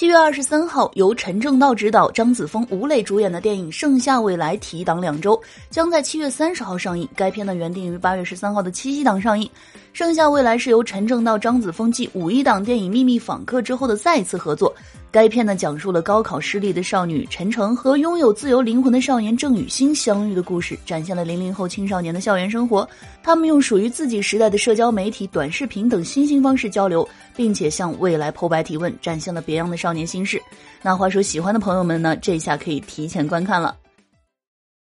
七月二十三号，由陈正道执导、张子枫、吴磊主演的电影《盛夏未来》提档两周，将在七月三十号上映。该片呢原定于八月十三号的七夕档上映。《盛夏未来》是由陈正道、张子枫继五一档电影《秘密访客》之后的再次合作。该片呢讲述了高考失利的少女陈诚和拥有自由灵魂的少年郑雨欣相遇的故事，展现了零零后青少年的校园生活。他们用属于自己时代的社交媒体、短视频等新兴方式交流，并且向未来剖白提问，展现了别样的少年心事。那话说，喜欢的朋友们呢，这下可以提前观看了。